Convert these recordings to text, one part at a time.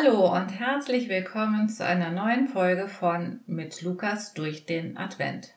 Herzlich willkommen zu einer neuen Folge von Mit Lukas durch den Advent.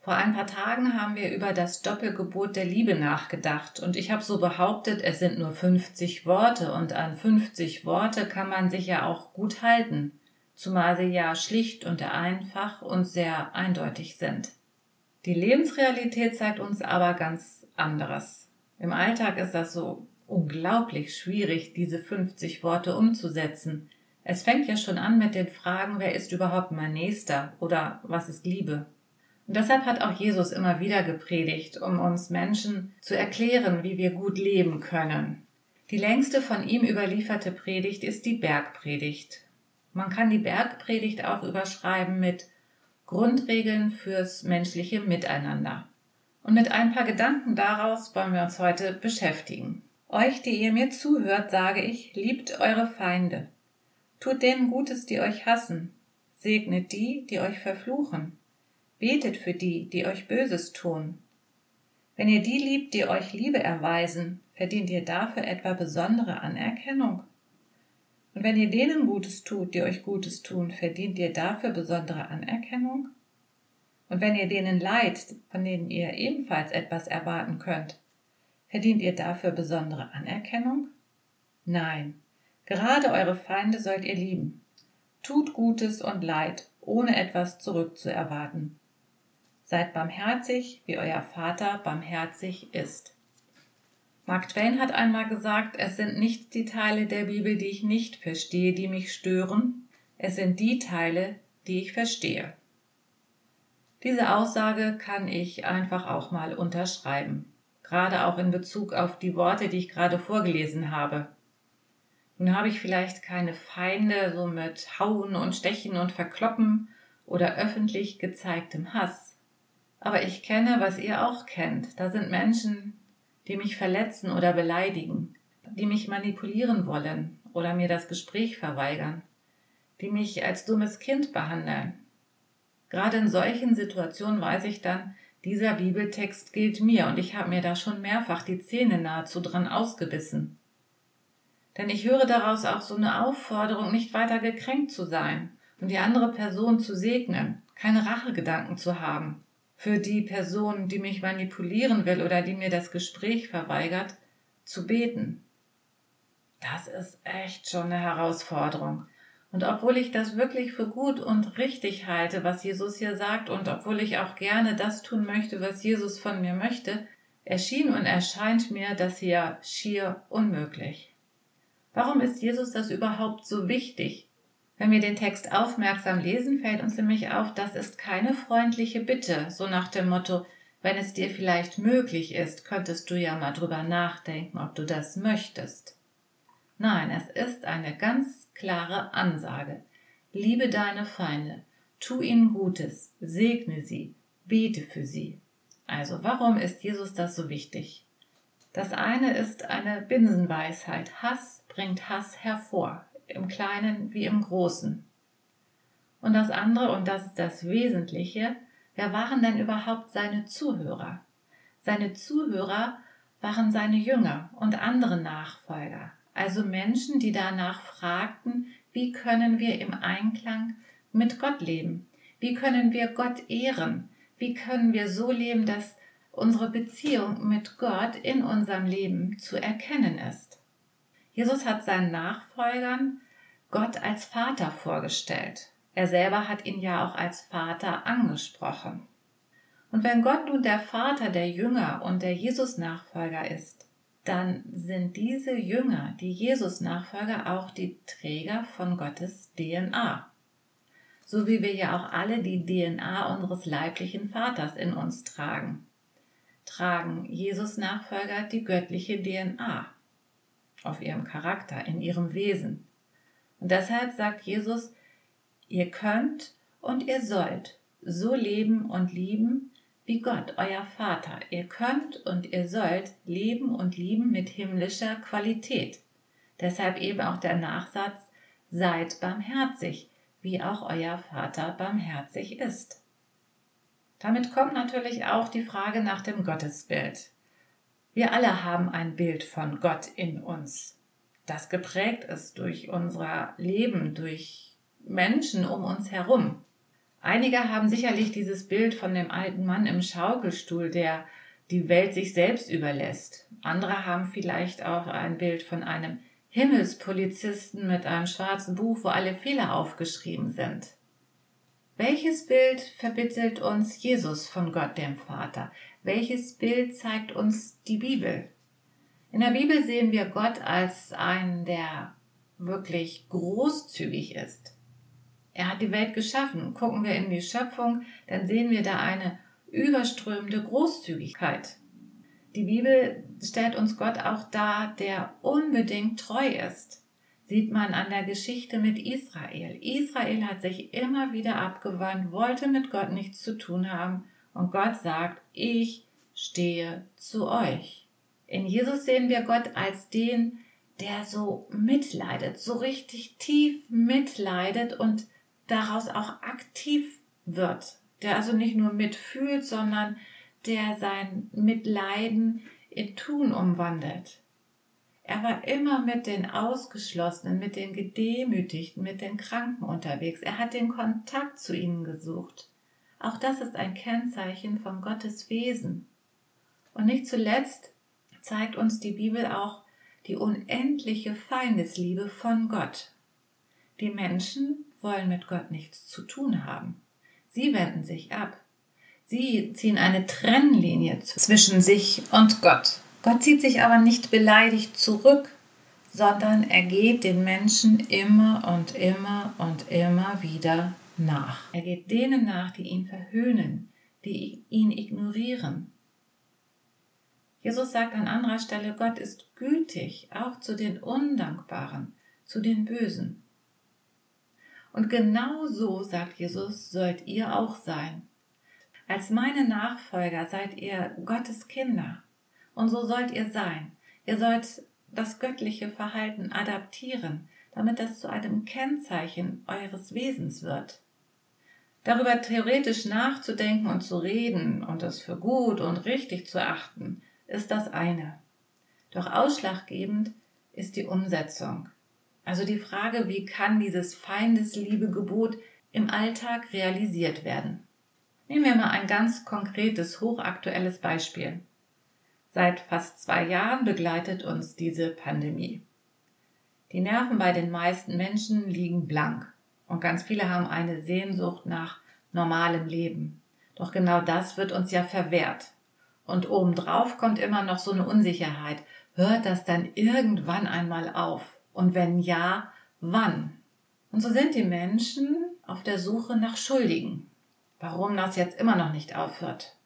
Vor ein paar Tagen haben wir über das Doppelgebot der Liebe nachgedacht und ich habe so behauptet, es sind nur 50 Worte und an 50 Worte kann man sich ja auch gut halten, zumal sie ja schlicht und einfach und sehr eindeutig sind. Die Lebensrealität zeigt uns aber ganz anderes. Im Alltag ist das so unglaublich schwierig, diese 50 Worte umzusetzen. Es fängt ja schon an mit den Fragen, wer ist überhaupt mein Nächster oder was ist Liebe? Und deshalb hat auch Jesus immer wieder gepredigt, um uns Menschen zu erklären, wie wir gut leben können. Die längste von ihm überlieferte Predigt ist die Bergpredigt. Man kann die Bergpredigt auch überschreiben mit Grundregeln fürs menschliche Miteinander. Und mit ein paar Gedanken daraus wollen wir uns heute beschäftigen. Euch, die ihr mir zuhört, sage ich, liebt eure Feinde. Tut denen Gutes, die euch hassen. Segnet die, die euch verfluchen. Betet für die, die euch Böses tun. Wenn ihr die liebt, die euch Liebe erweisen, verdient ihr dafür etwa besondere Anerkennung? Und wenn ihr denen Gutes tut, die euch Gutes tun, verdient ihr dafür besondere Anerkennung? Und wenn ihr denen leid, von denen ihr ebenfalls etwas erwarten könnt, verdient ihr dafür besondere Anerkennung? Nein, Gerade eure Feinde sollt ihr lieben. Tut Gutes und Leid, ohne etwas zurückzuerwarten. Seid barmherzig, wie euer Vater barmherzig ist. Mark Twain hat einmal gesagt, es sind nicht die Teile der Bibel, die ich nicht verstehe, die mich stören, es sind die Teile, die ich verstehe. Diese Aussage kann ich einfach auch mal unterschreiben, gerade auch in Bezug auf die Worte, die ich gerade vorgelesen habe. Nun habe ich vielleicht keine Feinde so mit Hauen und Stechen und Verkloppen oder öffentlich gezeigtem Hass. Aber ich kenne, was ihr auch kennt. Da sind Menschen, die mich verletzen oder beleidigen, die mich manipulieren wollen oder mir das Gespräch verweigern, die mich als dummes Kind behandeln. Gerade in solchen Situationen weiß ich dann, dieser Bibeltext gilt mir und ich habe mir da schon mehrfach die Zähne nahezu dran ausgebissen. Denn ich höre daraus auch so eine Aufforderung, nicht weiter gekränkt zu sein und die andere Person zu segnen, keine Rachegedanken zu haben. Für die Person, die mich manipulieren will oder die mir das Gespräch verweigert, zu beten. Das ist echt schon eine Herausforderung. Und obwohl ich das wirklich für gut und richtig halte, was Jesus hier sagt, und obwohl ich auch gerne das tun möchte, was Jesus von mir möchte, erschien und erscheint mir das hier schier unmöglich. Warum ist Jesus das überhaupt so wichtig? Wenn wir den Text aufmerksam lesen, fällt uns nämlich auf, das ist keine freundliche Bitte, so nach dem Motto, wenn es dir vielleicht möglich ist, könntest du ja mal drüber nachdenken, ob du das möchtest. Nein, es ist eine ganz klare Ansage. Liebe deine Feinde, tu ihnen Gutes, segne sie, bete für sie. Also warum ist Jesus das so wichtig? Das eine ist eine Binsenweisheit. Hass bringt Hass hervor, im Kleinen wie im Großen. Und das andere, und das ist das Wesentliche, wer waren denn überhaupt seine Zuhörer? Seine Zuhörer waren seine Jünger und andere Nachfolger, also Menschen, die danach fragten, wie können wir im Einklang mit Gott leben? Wie können wir Gott ehren? Wie können wir so leben, dass unsere Beziehung mit Gott in unserem Leben zu erkennen ist. Jesus hat seinen Nachfolgern Gott als Vater vorgestellt. Er selber hat ihn ja auch als Vater angesprochen. Und wenn Gott nun der Vater der Jünger und der Jesus-Nachfolger ist, dann sind diese Jünger, die Jesus-Nachfolger, auch die Träger von Gottes DNA. So wie wir ja auch alle die DNA unseres leiblichen Vaters in uns tragen tragen Jesus-Nachfolger die göttliche DNA auf ihrem Charakter, in ihrem Wesen. Und deshalb sagt Jesus, ihr könnt und ihr sollt so leben und lieben wie Gott, euer Vater. Ihr könnt und ihr sollt leben und lieben mit himmlischer Qualität. Deshalb eben auch der Nachsatz, seid barmherzig, wie auch euer Vater barmherzig ist. Damit kommt natürlich auch die Frage nach dem Gottesbild. Wir alle haben ein Bild von Gott in uns. das geprägt ist durch unser Leben, durch Menschen um uns herum. Einige haben sicherlich dieses Bild von dem alten Mann im Schaukelstuhl, der die Welt sich selbst überlässt. Andere haben vielleicht auch ein Bild von einem Himmelspolizisten mit einem schwarzen Buch, wo alle Fehler aufgeschrieben sind. Welches Bild verbittelt uns Jesus von Gott dem Vater? Welches Bild zeigt uns die Bibel? In der Bibel sehen wir Gott als einen, der wirklich großzügig ist. Er hat die Welt geschaffen. Gucken wir in die Schöpfung, dann sehen wir da eine überströmende Großzügigkeit. Die Bibel stellt uns Gott auch dar, der unbedingt treu ist. Sieht man an der Geschichte mit Israel. Israel hat sich immer wieder abgewandt, wollte mit Gott nichts zu tun haben und Gott sagt, ich stehe zu euch. In Jesus sehen wir Gott als den, der so mitleidet, so richtig tief mitleidet und daraus auch aktiv wird, der also nicht nur mitfühlt, sondern der sein Mitleiden in Tun umwandelt. Er war immer mit den Ausgeschlossenen, mit den Gedemütigten, mit den Kranken unterwegs. Er hat den Kontakt zu ihnen gesucht. Auch das ist ein Kennzeichen von Gottes Wesen. Und nicht zuletzt zeigt uns die Bibel auch die unendliche Feindesliebe von Gott. Die Menschen wollen mit Gott nichts zu tun haben. Sie wenden sich ab. Sie ziehen eine Trennlinie zwischen sich und Gott. Gott zieht sich aber nicht beleidigt zurück, sondern er geht den Menschen immer und immer und immer wieder nach. Er geht denen nach, die ihn verhöhnen, die ihn ignorieren. Jesus sagt an anderer Stelle, Gott ist gütig, auch zu den Undankbaren, zu den Bösen. Und genau so, sagt Jesus, sollt ihr auch sein. Als meine Nachfolger seid ihr Gottes Kinder. Und so sollt ihr sein. Ihr sollt das göttliche Verhalten adaptieren, damit das zu einem Kennzeichen eures Wesens wird. Darüber theoretisch nachzudenken und zu reden und es für gut und richtig zu achten, ist das eine. Doch ausschlaggebend ist die Umsetzung. Also die Frage, wie kann dieses Feindesliebegebot im Alltag realisiert werden? Nehmen wir mal ein ganz konkretes, hochaktuelles Beispiel. Seit fast zwei Jahren begleitet uns diese Pandemie. Die Nerven bei den meisten Menschen liegen blank und ganz viele haben eine Sehnsucht nach normalem Leben. Doch genau das wird uns ja verwehrt. Und obendrauf kommt immer noch so eine Unsicherheit. Hört das dann irgendwann einmal auf? Und wenn ja, wann? Und so sind die Menschen auf der Suche nach Schuldigen. Warum das jetzt immer noch nicht aufhört.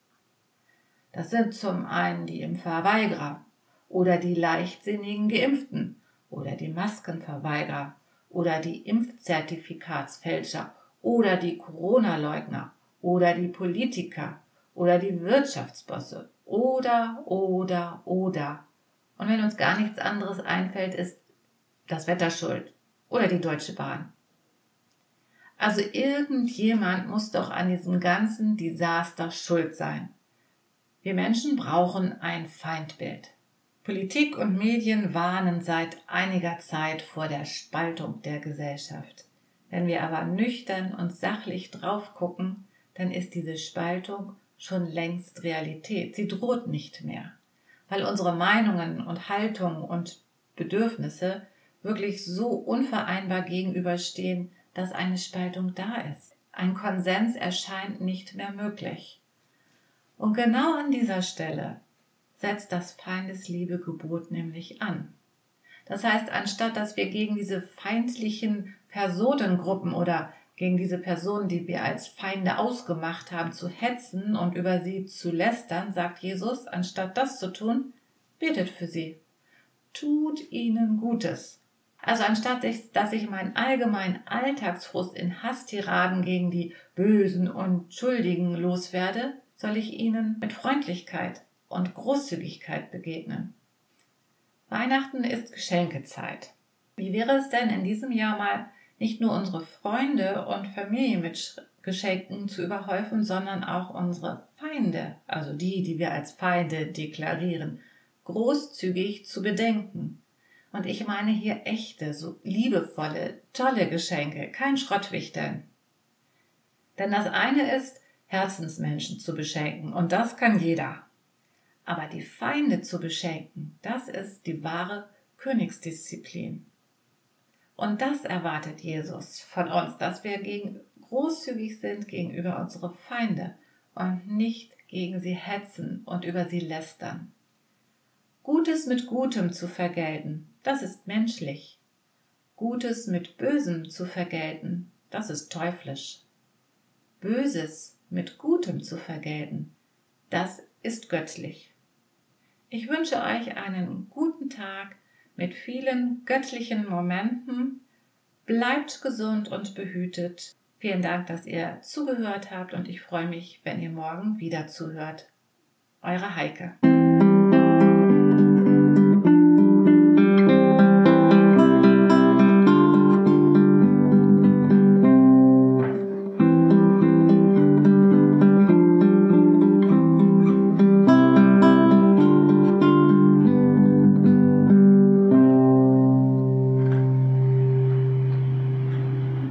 Das sind zum einen die Impfverweigerer oder die leichtsinnigen Geimpften oder die Maskenverweigerer oder die Impfzertifikatsfälscher oder die Corona-Leugner oder die Politiker oder die Wirtschaftsbosse oder, oder, oder. Und wenn uns gar nichts anderes einfällt, ist das Wetter schuld oder die Deutsche Bahn. Also irgendjemand muss doch an diesem ganzen Desaster schuld sein. Wir Menschen brauchen ein Feindbild. Politik und Medien warnen seit einiger Zeit vor der Spaltung der Gesellschaft. Wenn wir aber nüchtern und sachlich drauf gucken, dann ist diese Spaltung schon längst Realität. Sie droht nicht mehr, weil unsere Meinungen und Haltungen und Bedürfnisse wirklich so unvereinbar gegenüberstehen, dass eine Spaltung da ist. Ein Konsens erscheint nicht mehr möglich. Und genau an dieser Stelle setzt das Feindesliebegebot nämlich an. Das heißt, anstatt dass wir gegen diese feindlichen Personengruppen oder gegen diese Personen, die wir als Feinde ausgemacht haben, zu hetzen und über sie zu lästern, sagt Jesus, anstatt das zu tun, betet für sie. Tut ihnen Gutes. Also anstatt dass ich meinen allgemeinen Alltagsfrust in Hasstiraden gegen die Bösen und Schuldigen loswerde, soll ich ihnen mit Freundlichkeit und Großzügigkeit begegnen. Weihnachten ist Geschenkezeit. Wie wäre es denn in diesem Jahr mal nicht nur unsere Freunde und Familie mit Geschenken zu überhäufen, sondern auch unsere Feinde, also die, die wir als Feinde deklarieren, großzügig zu bedenken Und ich meine hier echte, so liebevolle, tolle Geschenke, kein Schrottwichteln. Denn das eine ist, Herzensmenschen zu beschenken, und das kann jeder. Aber die Feinde zu beschenken, das ist die wahre Königsdisziplin. Und das erwartet Jesus von uns, dass wir gegen, großzügig sind gegenüber unsere Feinde und nicht gegen sie hetzen und über sie lästern. Gutes mit Gutem zu vergelten, das ist menschlich. Gutes mit Bösem zu vergelten, das ist teuflisch. Böses mit Gutem zu vergelten, das ist göttlich. Ich wünsche euch einen guten Tag mit vielen göttlichen Momenten. Bleibt gesund und behütet. Vielen Dank, dass ihr zugehört habt und ich freue mich, wenn ihr morgen wieder zuhört. Eure Heike.